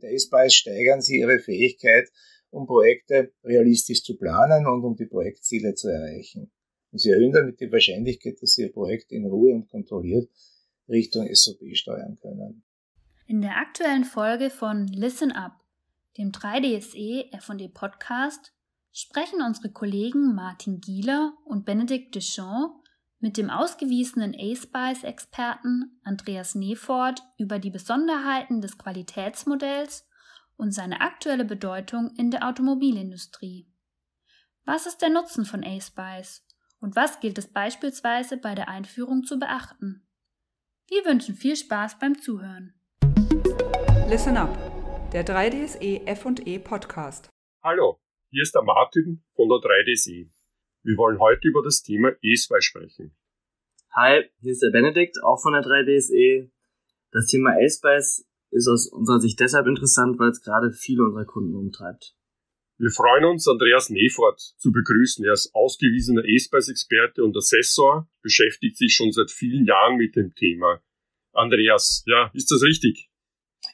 Mit AcePice steigern Sie Ihre Fähigkeit, um Projekte realistisch zu planen und um die Projektziele zu erreichen. Und Sie erhöhen damit die Wahrscheinlichkeit, dass Sie Ihr Projekt in Ruhe und kontrolliert Richtung SOP steuern können. In der aktuellen Folge von Listen Up, dem 3DSE F&E Podcast, sprechen unsere Kollegen Martin Gieler und Benedikt Deschamps mit dem ausgewiesenen A-Spice-Experten Andreas Nefort über die Besonderheiten des Qualitätsmodells und seine aktuelle Bedeutung in der Automobilindustrie. Was ist der Nutzen von A-Spice und was gilt es beispielsweise bei der Einführung zu beachten? Wir wünschen viel Spaß beim Zuhören. Listen up, der 3DSE F&E Podcast. Hallo, hier ist der Martin von der 3DSE. Wir wollen heute über das Thema E-Spy sprechen. Hi, hier ist der Benedikt, auch von der 3DSE. Das Thema E-Spice ist aus unserer Sicht deshalb interessant, weil es gerade viele unserer Kunden umtreibt. Wir freuen uns, Andreas Nefort zu begrüßen. Er ist ausgewiesener E-Spice-Experte und Assessor, beschäftigt sich schon seit vielen Jahren mit dem Thema. Andreas, ja, ist das richtig?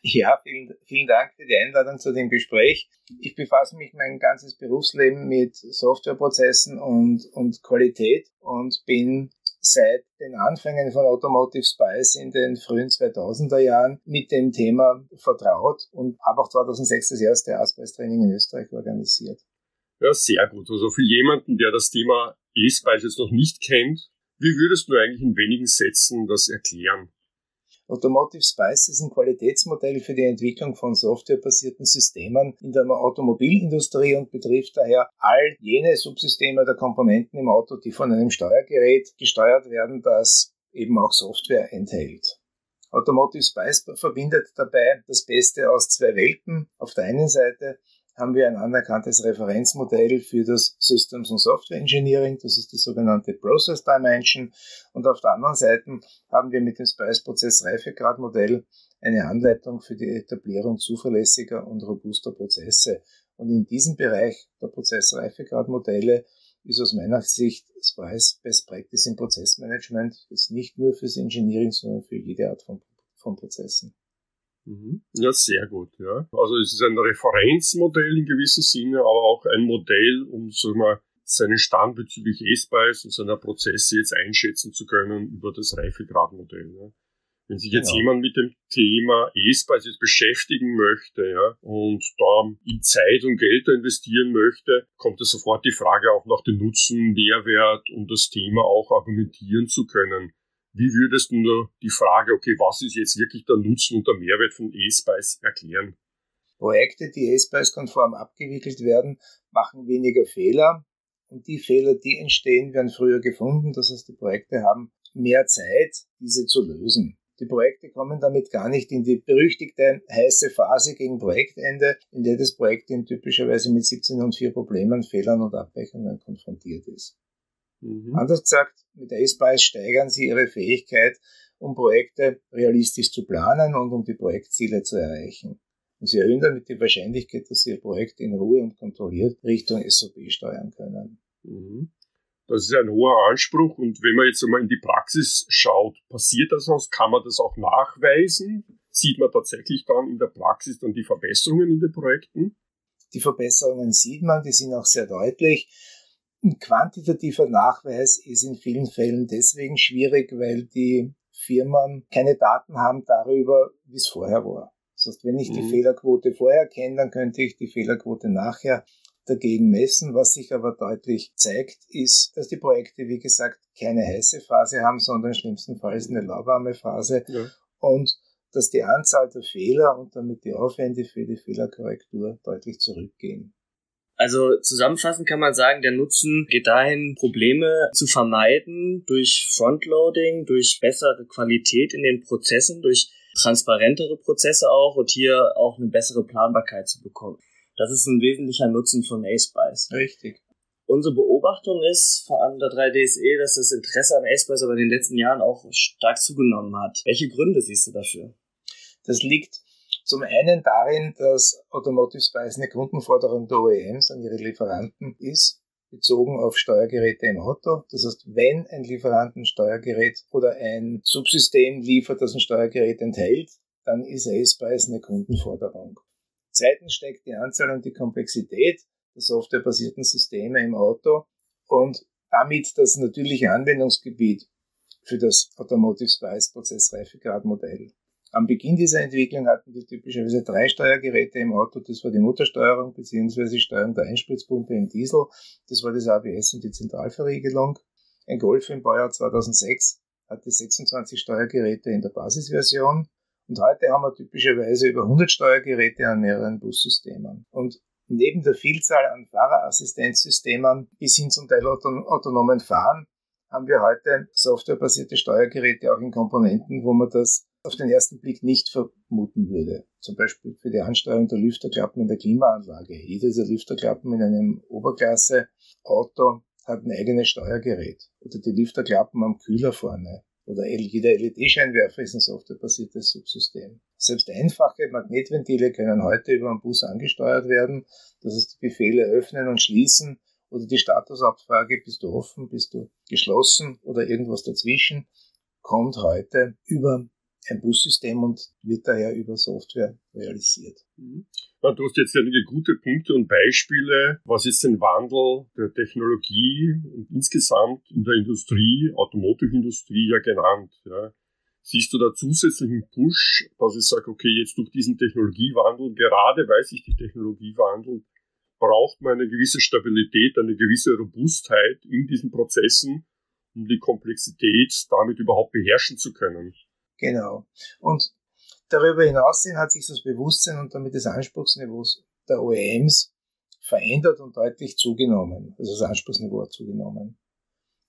Ja, vielen, vielen Dank für die Einladung zu dem Gespräch. Ich befasse mich mein ganzes Berufsleben mit Softwareprozessen und, und Qualität und bin seit den Anfängen von Automotive Spice in den frühen 2000er Jahren mit dem Thema vertraut und habe auch 2006 das erste A-Spice-Training in Österreich organisiert. Ja, sehr gut. Also für jemanden, der das Thema E-Spice jetzt noch nicht kennt, wie würdest du eigentlich in wenigen Sätzen das erklären? Automotive Spice ist ein Qualitätsmodell für die Entwicklung von softwarebasierten Systemen in der Automobilindustrie und betrifft daher all jene Subsysteme der Komponenten im Auto, die von einem Steuergerät gesteuert werden, das eben auch Software enthält. Automotive Spice verbindet dabei das Beste aus zwei Welten. Auf der einen Seite haben wir ein anerkanntes Referenzmodell für das Systems und Software Engineering, das ist die sogenannte Process Dimension. Und auf der anderen Seite haben wir mit dem Spice-Prozess Reifegradmodell eine Anleitung für die Etablierung zuverlässiger und robuster Prozesse. Und in diesem Bereich der Prozessreifegradmodelle ist aus meiner Sicht Spice Best Practice im Prozessmanagement ist nicht nur fürs Engineering, sondern für jede Art von, von Prozessen. Mhm. Ja, sehr gut, ja. Also es ist ein Referenzmodell in gewissem Sinne, aber auch ein Modell, um so mal seinen Stand bezüglich E-Spice und seiner Prozesse jetzt einschätzen zu können über das Reifegradmodell. Ja. Wenn sich jetzt genau. jemand mit dem Thema E-Spice jetzt beschäftigen möchte, ja, und da in Zeit und Geld investieren möchte, kommt da sofort die Frage auch nach dem Nutzen, Mehrwert, um das Thema auch argumentieren zu können. Wie würdest du nur die Frage, okay, was ist jetzt wirklich der Nutzen und der Mehrwert von eSpice erklären? Projekte, die eSpice-konform abgewickelt werden, machen weniger Fehler und die Fehler, die entstehen, werden früher gefunden. Das heißt, die Projekte haben mehr Zeit, diese zu lösen. Die Projekte kommen damit gar nicht in die berüchtigte heiße Phase gegen Projektende, in der das Projekt typischerweise mit 17 und 4 Problemen, Fehlern und Abweichungen konfrontiert ist. Mhm. Anders gesagt, mit AcePice steigern Sie Ihre Fähigkeit, um Projekte realistisch zu planen und um die Projektziele zu erreichen. Und Sie erhöhen damit die Wahrscheinlichkeit, dass Sie Ihr Projekt in Ruhe und kontrolliert Richtung SOP steuern können. Mhm. Das ist ein hoher Anspruch und wenn man jetzt einmal in die Praxis schaut, passiert das auch? Kann man das auch nachweisen? Sieht man tatsächlich dann in der Praxis dann die Verbesserungen in den Projekten? Die Verbesserungen sieht man, die sind auch sehr deutlich. Ein quantitativer Nachweis ist in vielen Fällen deswegen schwierig, weil die Firmen keine Daten haben darüber, wie es vorher war. Das heißt, wenn ich die mhm. Fehlerquote vorher kenne, dann könnte ich die Fehlerquote nachher dagegen messen. Was sich aber deutlich zeigt, ist, dass die Projekte, wie gesagt, keine heiße Phase haben, sondern schlimmstenfalls eine lauwarme Phase. Ja. Und dass die Anzahl der Fehler und damit die Aufwände für die Fehlerkorrektur deutlich zurückgehen. Also zusammenfassend kann man sagen, der Nutzen geht dahin, Probleme zu vermeiden durch Frontloading, durch bessere Qualität in den Prozessen, durch transparentere Prozesse auch und hier auch eine bessere Planbarkeit zu bekommen. Das ist ein wesentlicher Nutzen von ASPICE. Richtig. Unsere Beobachtung ist vor allem der 3DSE, dass das Interesse an ASPICE aber in den letzten Jahren auch stark zugenommen hat. Welche Gründe siehst du dafür? Das liegt zum einen darin, dass Automotive Spice eine Kundenforderung der OEMs an ihre Lieferanten ist, bezogen auf Steuergeräte im Auto. Das heißt, wenn ein Lieferant ein Steuergerät oder ein Subsystem liefert, das ein Steuergerät enthält, dann ist A-Spice eine Kundenforderung. Zweitens steigt die Anzahl und die Komplexität der softwarebasierten Systeme im Auto und damit das natürliche Anwendungsgebiet für das Automotive Spice Prozessreifegradmodell. Am Beginn dieser Entwicklung hatten wir typischerweise drei Steuergeräte im Auto. Das war die Motorsteuerung bzw. Steuerung der Einspritzpumpe im Diesel. Das war das ABS und die Zentralverriegelung. Ein Golf im Baujahr 2006 hatte 26 Steuergeräte in der Basisversion. Und heute haben wir typischerweise über 100 Steuergeräte an mehreren Bussystemen. Und neben der Vielzahl an Fahrerassistenzsystemen bis hin zum Teil autonomen Fahren haben wir heute softwarebasierte Steuergeräte auch in Komponenten, wo man das auf den ersten Blick nicht vermuten würde. Zum Beispiel für die Ansteuerung der Lüfterklappen in der Klimaanlage. Jede dieser Lüfterklappen in einem Oberklasse-Auto hat ein eigenes Steuergerät. Oder die Lüfterklappen am Kühler vorne. Oder jeder LED-Scheinwerfer ist ein softwarebasiertes Subsystem. Selbst einfache Magnetventile können heute über einen Bus angesteuert werden. Das heißt, die Befehle öffnen und schließen oder die Statusabfrage, bist du offen, bist du geschlossen oder irgendwas dazwischen, kommt heute über ein Bussystem und wird daher über Software realisiert. Mhm. Ja, du hast jetzt einige gute Punkte und Beispiele, was jetzt den Wandel der Technologie und insgesamt in der Industrie, Automotive-Industrie ja genannt. Ja. Siehst du da zusätzlichen Push, dass ich sage, okay, jetzt durch diesen Technologiewandel, gerade weil sich die Technologie wandelt, braucht man eine gewisse Stabilität, eine gewisse Robustheit in diesen Prozessen, um die Komplexität damit überhaupt beherrschen zu können. Genau. Und darüber hinaus hat sich das Bewusstsein und damit das Anspruchsniveau der OEMs verändert und deutlich zugenommen. Also das Anspruchsniveau hat zugenommen.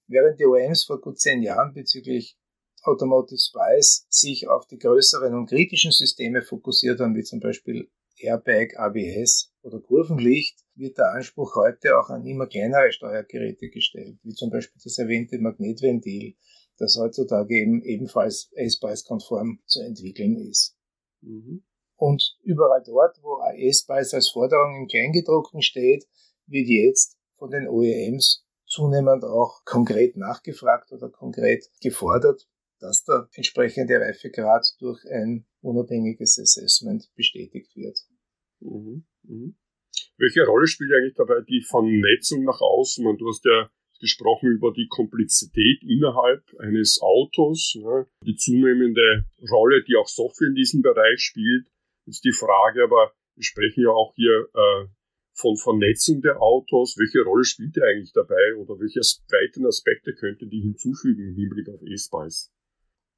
Während die OEMs vor gut zehn Jahren bezüglich Automotive Spice sich auf die größeren und kritischen Systeme fokussiert haben, wie zum Beispiel Airbag, ABS oder Kurvenlicht, wird der Anspruch heute auch an immer kleinere Steuergeräte gestellt, wie zum Beispiel das erwähnte Magnetventil das heutzutage eben ebenfalls A-Spice-konform zu entwickeln ist. Mhm. Und überall dort, wo A-Spice als Forderung im Kleingedruckten steht, wird jetzt von den OEMs zunehmend auch konkret nachgefragt oder konkret gefordert, dass der entsprechende Reifegrad durch ein unabhängiges Assessment bestätigt wird. Mhm. Mhm. Welche Rolle spielt eigentlich dabei die Vernetzung nach außen? Und du hast ja gesprochen über die Komplexität innerhalb eines Autos, ne, die zunehmende Rolle, die auch Software in diesem Bereich spielt. Ist die Frage, aber wir sprechen ja auch hier äh, von Vernetzung der Autos. Welche Rolle spielt die eigentlich dabei oder welche weiteren Aspekte könnte die hinzufügen im Hinblick auf E-Spice?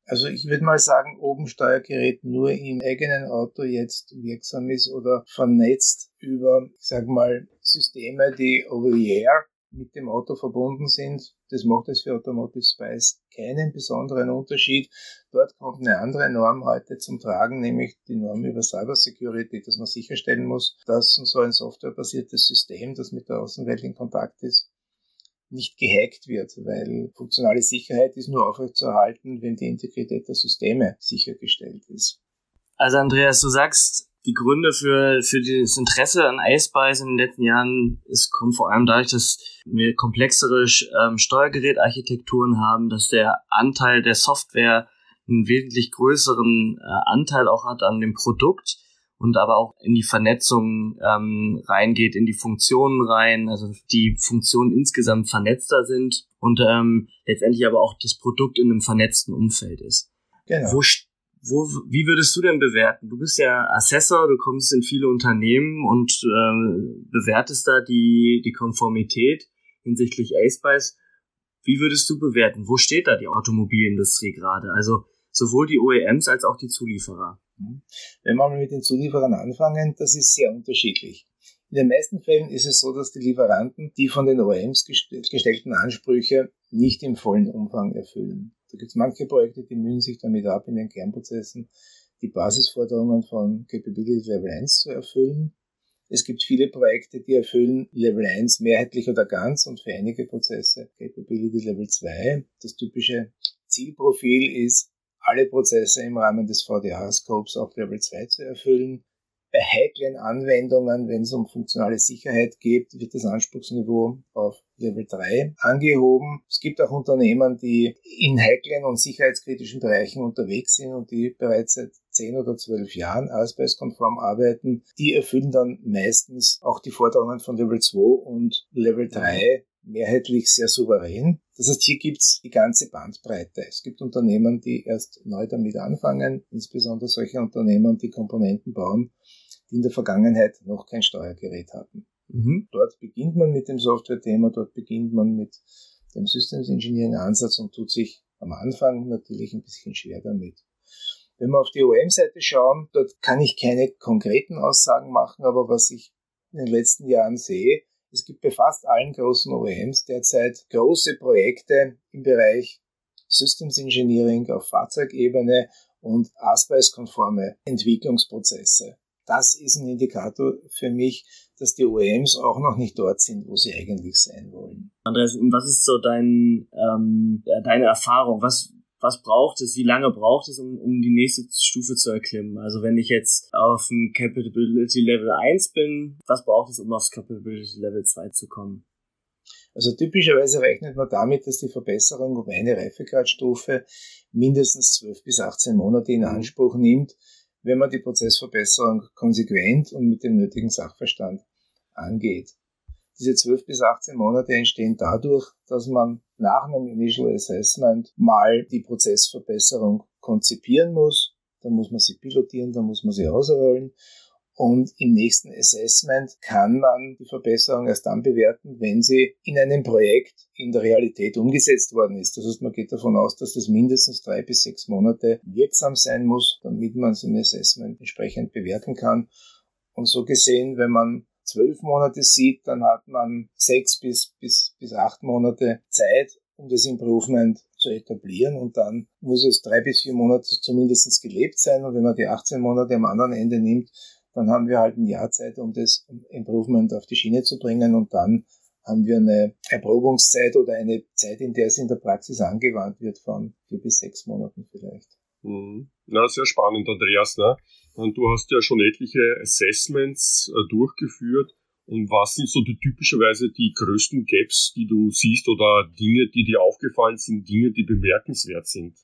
Also ich würde mal sagen, ob ein Steuergerät nur im eigenen Auto jetzt wirksam ist oder vernetzt über, ich sag mal, Systeme, die over the air mit dem Auto verbunden sind. Das macht es für Automotive Spice keinen besonderen Unterschied. Dort kommt eine andere Norm heute zum Tragen, nämlich die Norm über Cybersecurity, dass man sicherstellen muss, dass so ein softwarebasiertes System, das mit der Außenwelt in Kontakt ist, nicht gehackt wird, weil funktionale Sicherheit ist nur aufrechtzuerhalten, wenn die Integrität der Systeme sichergestellt ist. Also Andreas, du sagst, die Gründe für, für das Interesse an iSpice in den letzten Jahren ist, kommt vor allem dadurch, dass wir komplexere ähm, Steuergerätarchitekturen haben, dass der Anteil der Software einen wesentlich größeren äh, Anteil auch hat an dem Produkt und aber auch in die Vernetzung ähm, reingeht, in die Funktionen rein, also die Funktionen insgesamt vernetzter sind und ähm, letztendlich aber auch das Produkt in einem vernetzten Umfeld ist. Genau. Wo, wo, wie würdest du denn bewerten? Du bist ja Assessor, du kommst in viele Unternehmen und äh, bewertest da die, die Konformität hinsichtlich A-Spice. Wie würdest du bewerten? Wo steht da die Automobilindustrie gerade? Also sowohl die OEMs als auch die Zulieferer. Mhm. Wenn wir mal mit den Zulieferern anfangen, das ist sehr unterschiedlich. In den meisten Fällen ist es so, dass die Lieferanten die von den OEMs gestellten Ansprüche nicht im vollen Umfang erfüllen. Da gibt es manche Projekte, die mühen sich damit ab, in den Kernprozessen die Basisforderungen von Capability Level 1 zu erfüllen. Es gibt viele Projekte, die erfüllen Level 1 mehrheitlich oder ganz und für einige Prozesse Capability Level 2. Das typische Zielprofil ist, alle Prozesse im Rahmen des VDA-Scopes auf Level 2 zu erfüllen. Bei heiklen Anwendungen, wenn es um funktionale Sicherheit geht, wird das Anspruchsniveau auf Level 3 angehoben. Es gibt auch Unternehmen, die in heiklen und sicherheitskritischen Bereichen unterwegs sind und die bereits seit zehn oder zwölf Jahren ASPICE-konform arbeiten, die erfüllen dann meistens auch die Forderungen von Level 2 und Level 3 mehrheitlich sehr souverän. Das heißt, hier gibt's die ganze Bandbreite. Es gibt Unternehmen, die erst neu damit anfangen, insbesondere solche Unternehmen, die Komponenten bauen, die in der Vergangenheit noch kein Steuergerät hatten. Mhm. Dort beginnt man mit dem Software-Thema, dort beginnt man mit dem Systems Engineering Ansatz und tut sich am Anfang natürlich ein bisschen schwer damit. Wenn wir auf die OM-Seite schauen, dort kann ich keine konkreten Aussagen machen, aber was ich in den letzten Jahren sehe, es gibt bei fast allen großen OEMs derzeit große Projekte im Bereich Systems Engineering auf Fahrzeugebene und ASPICE-konforme Entwicklungsprozesse. Das ist ein Indikator für mich, dass die OEMs auch noch nicht dort sind, wo sie eigentlich sein wollen. Andreas, was ist so dein, ähm, deine Erfahrung? Was, was braucht es, wie lange braucht es, um, um die nächste Stufe zu erklimmen? Also wenn ich jetzt auf dem Capability Level 1 bin, was braucht es, um aufs Capability Level 2 zu kommen? Also typischerweise rechnet man damit, dass die Verbesserung um eine Reifegradstufe mindestens 12 bis 18 Monate in mhm. Anspruch nimmt, wenn man die Prozessverbesserung konsequent und mit dem nötigen Sachverstand angeht. Diese 12 bis 18 Monate entstehen dadurch, dass man nach einem Initial Assessment mal die Prozessverbesserung konzipieren muss. Dann muss man sie pilotieren, dann muss man sie ausrollen. Und im nächsten Assessment kann man die Verbesserung erst dann bewerten, wenn sie in einem Projekt in der Realität umgesetzt worden ist. Das heißt, man geht davon aus, dass das mindestens drei bis sechs Monate wirksam sein muss, damit man es im Assessment entsprechend bewerten kann. Und so gesehen, wenn man zwölf Monate sieht, dann hat man sechs bis, bis, bis acht Monate Zeit, um das Improvement zu etablieren und dann muss es drei bis vier Monate zumindest gelebt sein und wenn man die 18 Monate am anderen Ende nimmt, dann haben wir halt ein Jahr Zeit, um das Improvement auf die Schiene zu bringen und dann haben wir eine Erprobungszeit oder eine Zeit, in der es in der Praxis angewandt wird, von vier bis sechs Monaten vielleicht. Mhm. Na, sehr spannend, Andreas. Ne? Und du hast ja schon etliche Assessments äh, durchgeführt. Und was sind so die typischerweise die größten Gaps, die du siehst oder Dinge, die dir aufgefallen sind, Dinge, die bemerkenswert sind?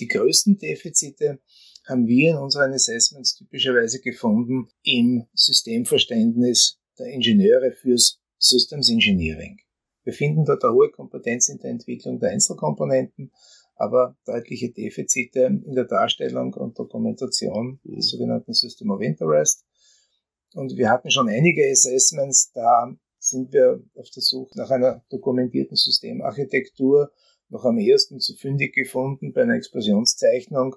Die größten Defizite haben wir in unseren Assessments typischerweise gefunden im Systemverständnis der Ingenieure fürs Systems Engineering. Wir finden dort eine hohe Kompetenz in der Entwicklung der Einzelkomponenten, aber deutliche Defizite in der Darstellung und Dokumentation des mhm. sogenannten System of Interest. Und wir hatten schon einige Assessments, da sind wir auf der Suche nach einer dokumentierten Systemarchitektur noch am ehesten zu fündig gefunden bei einer Explosionszeichnung,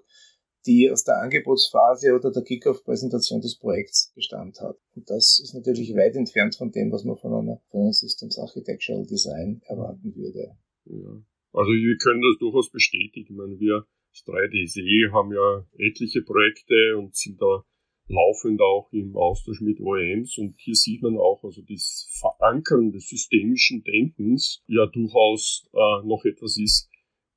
die aus der Angebotsphase oder der Kickoff-Präsentation des Projekts gestammt hat. Und das ist natürlich weit entfernt von dem, was man von einer, von einem Systems Architectural Design erwarten würde. Ja. Also wir können das durchaus bestätigen. Ich meine, wir als 3DSE haben ja etliche Projekte und sind da laufend auch im Austausch mit OEMs und hier sieht man auch also das Verankern des systemischen Denkens ja durchaus äh, noch etwas ist,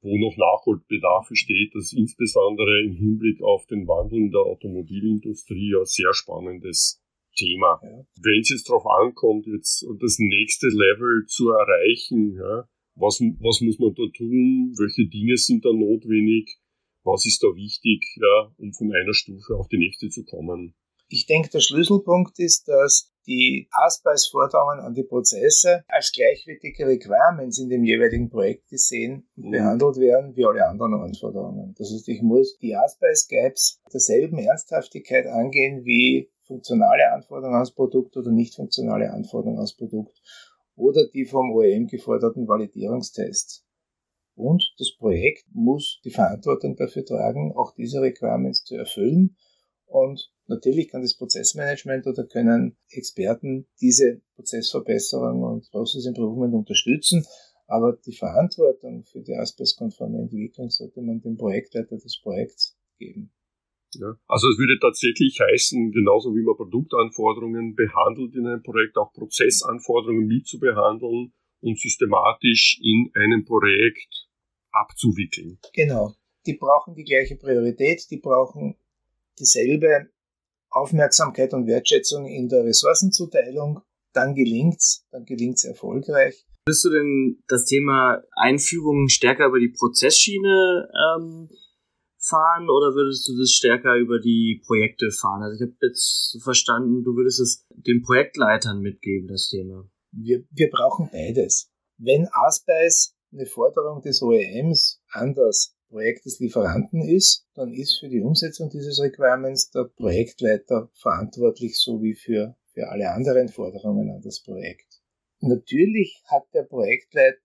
wo noch Nachholbedarf besteht, das insbesondere im Hinblick auf den Wandel in der Automobilindustrie ja sehr spannendes Thema. Ja. Wenn es jetzt darauf ankommt, jetzt das nächste Level zu erreichen, ja, was, was muss man da tun, welche Dinge sind da notwendig, was ist da wichtig, ja, um von einer Stufe auf die nächste zu kommen. Ich denke, der Schlüsselpunkt ist, dass die Ausweisforderungen an die Prozesse als gleichwertige Requirements in dem jeweiligen Projekt gesehen und mhm. behandelt werden wie alle anderen Anforderungen. Das heißt, ich muss die Ausweis-Gaps derselben Ernsthaftigkeit angehen wie funktionale Anforderungen ans Produkt oder nicht funktionale Anforderungen ans Produkt oder die vom OEM geforderten Validierungstests. Und das Projekt muss die Verantwortung dafür tragen, auch diese Requirements zu erfüllen. Und natürlich kann das Prozessmanagement oder können Experten diese Prozessverbesserung und Process Improvement unterstützen. Aber die Verantwortung für die asbestkonforme Entwicklung sollte man dem Projektleiter des Projekts geben. Ja. Also es würde tatsächlich heißen, genauso wie man Produktanforderungen behandelt in einem Projekt, auch Prozessanforderungen mit zu behandeln und systematisch in einem Projekt abzuwickeln. Genau. Die brauchen die gleiche Priorität, die brauchen dieselbe Aufmerksamkeit und Wertschätzung in der Ressourcenzuteilung. Dann gelingt's, dann gelingt's erfolgreich. Willst du denn das Thema Einführung stärker über die Prozessschiene ähm, fahren oder würdest du das stärker über die Projekte fahren? Also ich habe jetzt verstanden, du würdest es den Projektleitern mitgeben, das Thema. Wir, wir brauchen beides. Wenn Aspice eine Forderung des OEMs an das Projekt des Lieferanten ist, dann ist für die Umsetzung dieses Requirements der Projektleiter verantwortlich, so wie für, für alle anderen Forderungen an das Projekt. Natürlich hat der Projektleiter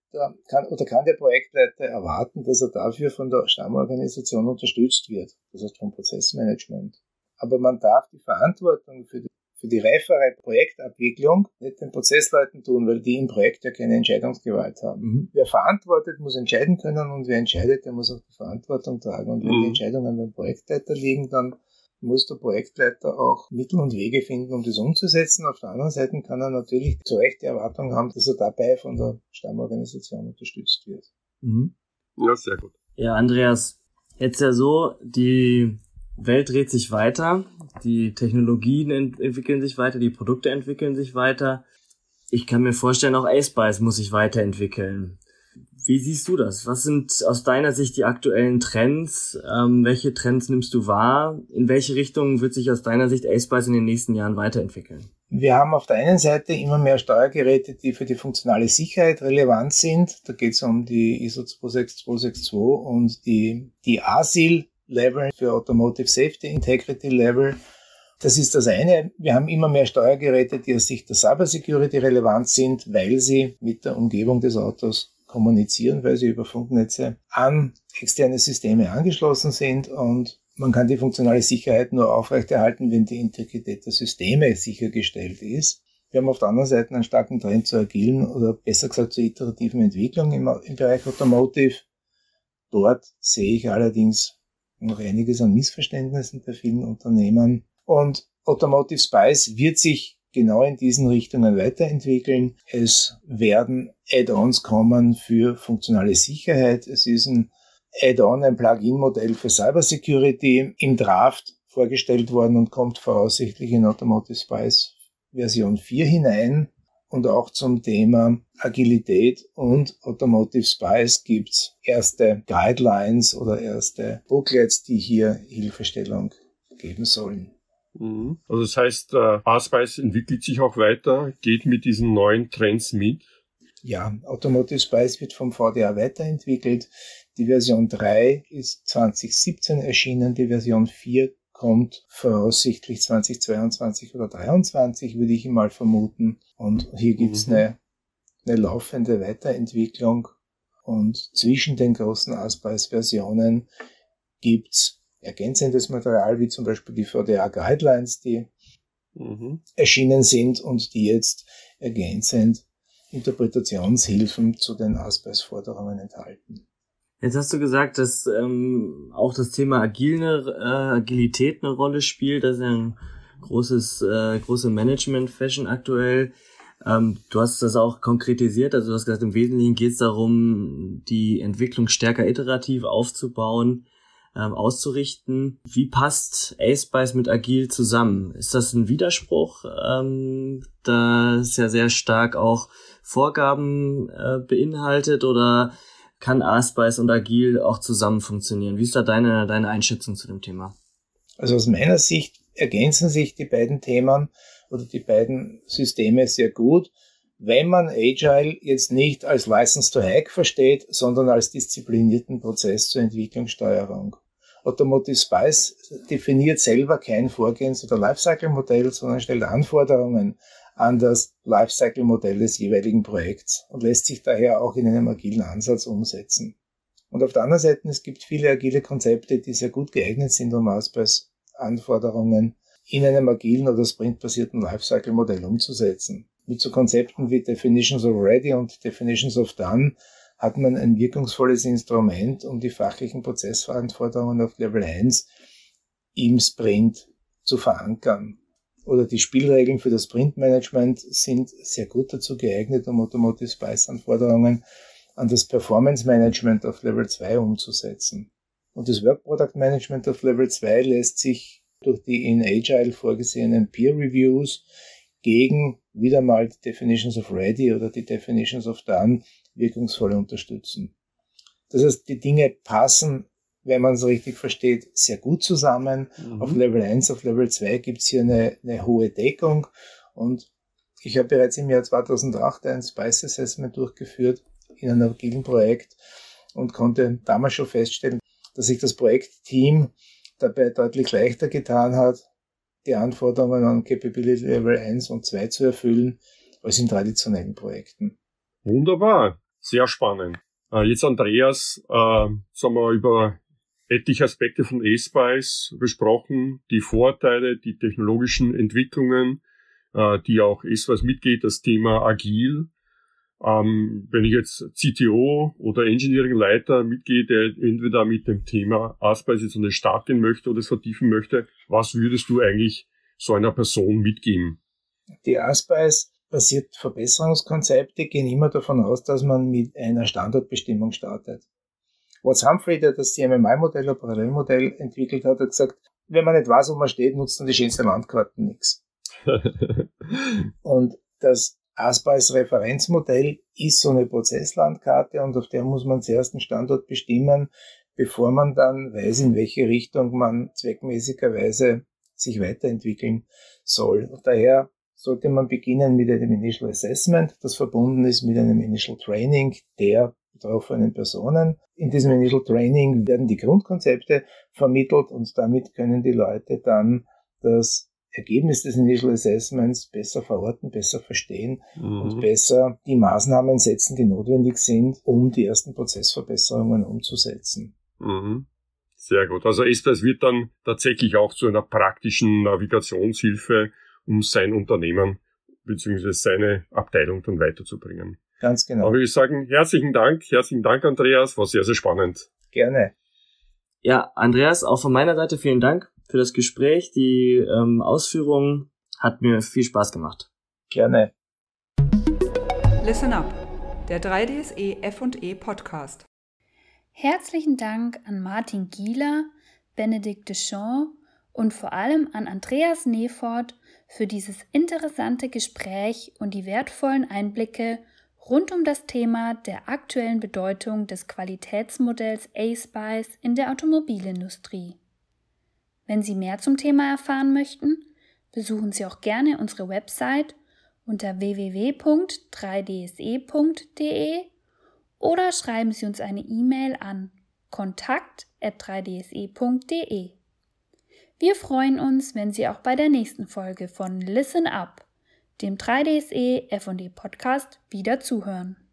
kann, oder kann der Projektleiter erwarten, dass er dafür von der Stammorganisation unterstützt wird, das heißt vom Prozessmanagement. Aber man darf die Verantwortung für die für die reifere Projektabwicklung nicht den Prozessleuten tun, weil die im Projekt ja keine Entscheidungsgewalt haben. Mhm. Wer verantwortet, muss entscheiden können und wer entscheidet, der muss auch die Verantwortung tragen. Und wenn mhm. die Entscheidungen beim Projektleiter liegen, dann muss der Projektleiter auch Mittel und Wege finden, um das umzusetzen. Auf der anderen Seite kann er natürlich zu Recht die Erwartung haben, dass er dabei von der Stammorganisation unterstützt wird. Mhm. Ja, sehr gut. Ja, Andreas, jetzt ja so, die Welt dreht sich weiter, die Technologien ent entwickeln sich weiter, die Produkte entwickeln sich weiter. Ich kann mir vorstellen, auch AceBice muss sich weiterentwickeln. Wie siehst du das? Was sind aus deiner Sicht die aktuellen Trends? Ähm, welche Trends nimmst du wahr? In welche Richtung wird sich aus deiner Sicht AceBice in den nächsten Jahren weiterentwickeln? Wir haben auf der einen Seite immer mehr Steuergeräte, die für die funktionale Sicherheit relevant sind. Da geht es um die ISO 26262 und die, die ASIL Level, für Automotive Safety Integrity Level. Das ist das eine. Wir haben immer mehr Steuergeräte, die aus Sicht der Cybersecurity relevant sind, weil sie mit der Umgebung des Autos kommunizieren, weil sie über Funknetze an externe Systeme angeschlossen sind und man kann die funktionale Sicherheit nur aufrechterhalten, wenn die Integrität der Systeme sichergestellt ist. Wir haben auf der anderen Seite einen starken Trend zur agilen oder besser gesagt zur iterativen Entwicklung im, im Bereich Automotive. Dort sehe ich allerdings noch einiges an Missverständnissen bei vielen Unternehmen. Und Automotive Spice wird sich genau in diesen Richtungen weiterentwickeln. Es werden Add-ons kommen für funktionale Sicherheit. Es ist ein Add-on, ein Plugin-Modell für Cybersecurity im Draft vorgestellt worden und kommt voraussichtlich in Automotive Spice Version 4 hinein. Und auch zum Thema Agilität und Automotive Spice gibt's erste Guidelines oder erste Booklets, die hier Hilfestellung geben sollen. Mhm. Also das heißt, äh, A-Spice entwickelt sich auch weiter, geht mit diesen neuen Trends mit. Ja, Automotive Spice wird vom VDA weiterentwickelt. Die Version 3 ist 2017 erschienen, die Version 4 kommt voraussichtlich 2022 oder 2023, würde ich mal vermuten. Und hier gibt's mhm. eine, eine laufende Weiterentwicklung. Und zwischen den großen Aspice-Versionen gibt's ergänzendes Material, wie zum Beispiel die VDA Guidelines, die mhm. erschienen sind und die jetzt ergänzend Interpretationshilfen zu den Aspice-Forderungen enthalten. Jetzt hast du gesagt, dass ähm, auch das Thema Agile, äh, Agilität eine Rolle spielt. Das ist ja ein großes, äh, große Management-Fashion aktuell. Ähm, du hast das auch konkretisiert. Also du hast gesagt, im Wesentlichen geht es darum, die Entwicklung stärker iterativ aufzubauen, ähm, auszurichten. Wie passt AceBice mit Agil zusammen? Ist das ein Widerspruch? Ähm, da ist ja sehr stark auch Vorgaben äh, beinhaltet oder kann Aspice und Agil auch zusammen funktionieren? Wie ist da deine, deine Einschätzung zu dem Thema? Also aus meiner Sicht ergänzen sich die beiden Themen oder die beiden Systeme sehr gut, wenn man Agile jetzt nicht als License to Hack versteht, sondern als disziplinierten Prozess zur Entwicklungssteuerung. Automotive Spice definiert selber kein Vorgehens- oder Lifecycle-Modell, sondern stellt Anforderungen an das Lifecycle-Modell des jeweiligen Projekts und lässt sich daher auch in einem agilen Ansatz umsetzen. Und auf der anderen Seite, es gibt viele agile Konzepte, die sehr gut geeignet sind, um Ausbreisanforderungen in einem agilen oder sprintbasierten Lifecycle-Modell umzusetzen. Mit so Konzepten wie Definitions of Ready und Definitions of Done hat man ein wirkungsvolles Instrument, um die fachlichen Prozessverantwortungen auf Level 1 im Sprint zu verankern oder die Spielregeln für das Sprintmanagement sind sehr gut dazu geeignet, um Automotive Spice Anforderungen an das Performance Management auf Level 2 umzusetzen. Und das Work Product Management auf Level 2 lässt sich durch die in Agile vorgesehenen Peer Reviews gegen wieder mal die Definitions of Ready oder die Definitions of Done wirkungsvoll unterstützen. Das heißt, die Dinge passen wenn man es richtig versteht, sehr gut zusammen. Mhm. Auf Level 1, auf Level 2 gibt es hier eine, eine hohe Deckung und ich habe bereits im Jahr 2008 ein Spice Assessment durchgeführt in einem agilen Projekt und konnte damals schon feststellen, dass sich das Projektteam dabei deutlich leichter getan hat, die Anforderungen an Capability Level 1 und 2 zu erfüllen, als in traditionellen Projekten. Wunderbar, sehr spannend. Äh, jetzt Andreas, äh, sagen wir über etliche Aspekte von eSpice besprochen, die Vorteile, die technologischen Entwicklungen, äh, die auch eSpice mitgeht, das Thema agil. Ähm, wenn ich jetzt CTO oder Engineering-Leiter mitgehe, der entweder mit dem Thema eSpice jetzt eine Start gehen möchte oder es vertiefen möchte, was würdest du eigentlich so einer Person mitgeben? Die eSpice basiert Verbesserungskonzepte gehen immer davon aus, dass man mit einer Standortbestimmung startet. Watts Humphrey, der das CMMI-Modell, ein Parallelmodell entwickelt hat, hat gesagt, wenn man nicht weiß, wo man steht, nutzt dann die schönsten Landkarten nichts. und das ASPICE Referenzmodell ist so eine Prozesslandkarte und auf der muss man zuerst einen Standort bestimmen, bevor man dann weiß, in welche Richtung man zweckmäßigerweise sich weiterentwickeln soll. Und daher sollte man beginnen mit einem Initial Assessment, das verbunden ist mit einem Initial Training der betroffenen Personen. In diesem Initial Training werden die Grundkonzepte vermittelt und damit können die Leute dann das Ergebnis des Initial Assessments besser verorten, besser verstehen mhm. und besser die Maßnahmen setzen, die notwendig sind, um die ersten Prozessverbesserungen umzusetzen. Mhm. Sehr gut. Also Estes wird dann tatsächlich auch zu einer praktischen Navigationshilfe, um sein Unternehmen bzw. seine Abteilung dann weiterzubringen. Ganz genau. Aber ich sagen, herzlichen Dank, herzlichen Dank, Andreas, war sehr, sehr spannend. Gerne. Ja, Andreas, auch von meiner Seite vielen Dank für das Gespräch. Die ähm, Ausführungen hat mir viel Spaß gemacht. Gerne. Listen Up, der 3DSE F&E Podcast. Herzlichen Dank an Martin Gieler, Benedikt Deschamps und vor allem an Andreas Nefort für dieses interessante Gespräch und die wertvollen Einblicke rund um das Thema der aktuellen Bedeutung des Qualitätsmodells A-Spice in der Automobilindustrie. Wenn Sie mehr zum Thema erfahren möchten, besuchen Sie auch gerne unsere Website unter www.3dse.de oder schreiben Sie uns eine E-Mail an kontakt@3dse.de. Wir freuen uns, wenn Sie auch bei der nächsten Folge von Listen Up dem 3DSE F&E Podcast wieder zuhören.